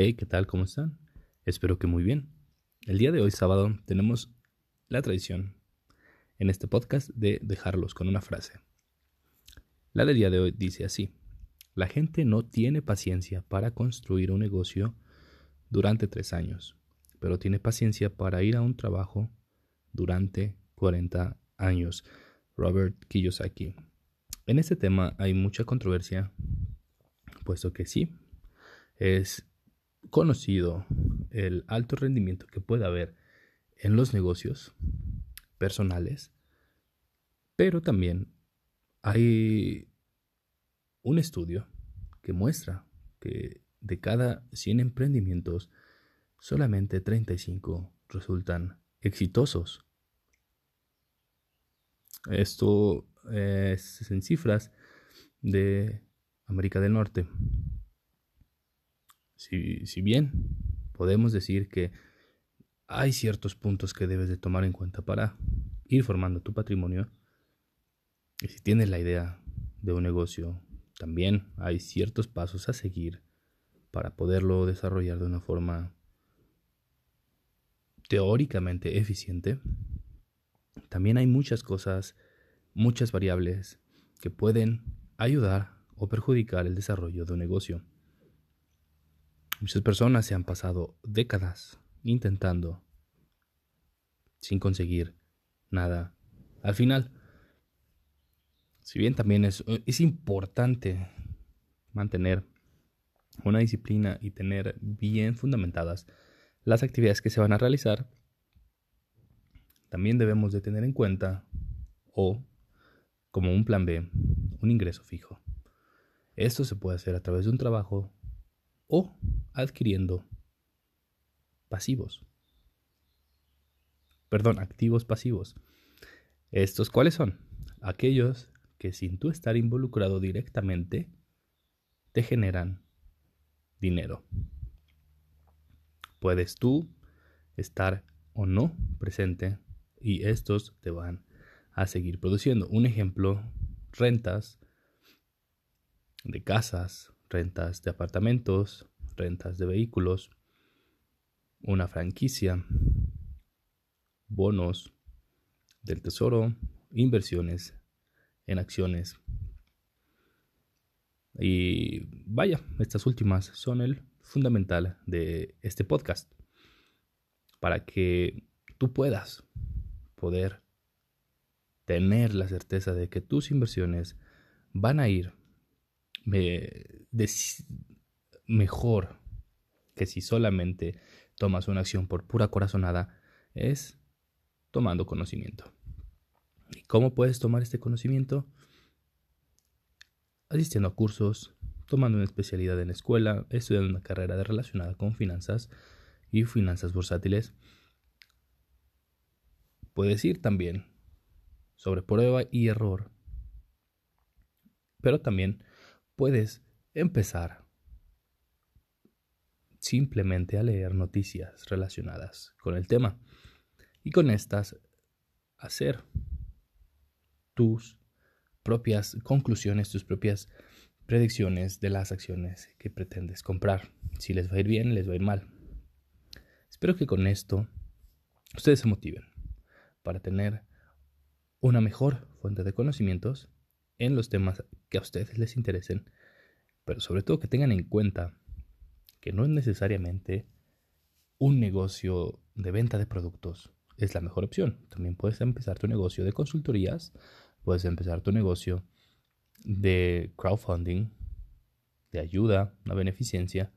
Hey, ¿qué tal? ¿Cómo están? Espero que muy bien. El día de hoy, sábado, tenemos la tradición en este podcast de dejarlos con una frase. La del día de hoy dice así. La gente no tiene paciencia para construir un negocio durante tres años, pero tiene paciencia para ir a un trabajo durante 40 años. Robert Kiyosaki. En este tema hay mucha controversia, puesto que sí, es conocido el alto rendimiento que puede haber en los negocios personales, pero también hay un estudio que muestra que de cada 100 emprendimientos, solamente 35 resultan exitosos. Esto es en cifras de América del Norte. Si, bien podemos decir que hay ciertos puntos que debes de tomar en cuenta para ir formando tu patrimonio, y si tienes la idea de un negocio, también hay ciertos pasos a seguir para poderlo desarrollar de una forma teóricamente eficiente. También hay muchas cosas, muchas variables que pueden ayudar o perjudicar el desarrollo de un negocio. Muchas personas se han pasado décadas intentando sin conseguir nada. Al final, si bien también es, es importante mantener una disciplina y tener bien fundamentadas las actividades que se van a realizar, también debemos de tener en cuenta o como un plan B, un ingreso fijo. Esto se puede hacer a través de un trabajo o adquiriendo pasivos. Perdón, activos pasivos. ¿Estos cuáles son? Aquellos que sin tú estar involucrado directamente te generan dinero. Puedes tú estar o no presente y estos te van a seguir produciendo. Un ejemplo, rentas de casas, rentas de apartamentos, rentas de vehículos, una franquicia, bonos del tesoro, inversiones en acciones. Y vaya, estas últimas son el fundamental de este podcast para que tú puedas poder tener la certeza de que tus inversiones van a ir mejor que si solamente tomas una acción por pura corazonada, es tomando conocimiento. ¿Y cómo puedes tomar este conocimiento? Asistiendo a cursos, tomando una especialidad en la escuela, estudiando una carrera relacionada con finanzas y finanzas bursátiles. Puedes ir también sobre prueba y error, pero también puedes empezar simplemente a leer noticias relacionadas con el tema y con estas hacer tus propias conclusiones, tus propias predicciones de las acciones que pretendes comprar. Si les va a ir bien, les va a ir mal. Espero que con esto ustedes se motiven para tener una mejor fuente de conocimientos en los temas que a ustedes les interesen, pero sobre todo que tengan en cuenta que no es necesariamente un negocio de venta de productos es la mejor opción. También puedes empezar tu negocio de consultorías, puedes empezar tu negocio de crowdfunding, de ayuda, una beneficencia,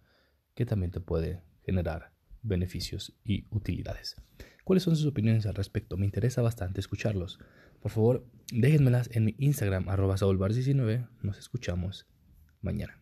que también te puede generar beneficios y utilidades. ¿Cuáles son sus opiniones al respecto? Me interesa bastante escucharlos. Por favor, déjenmelas en mi Instagram, arroba 19 Nos escuchamos mañana.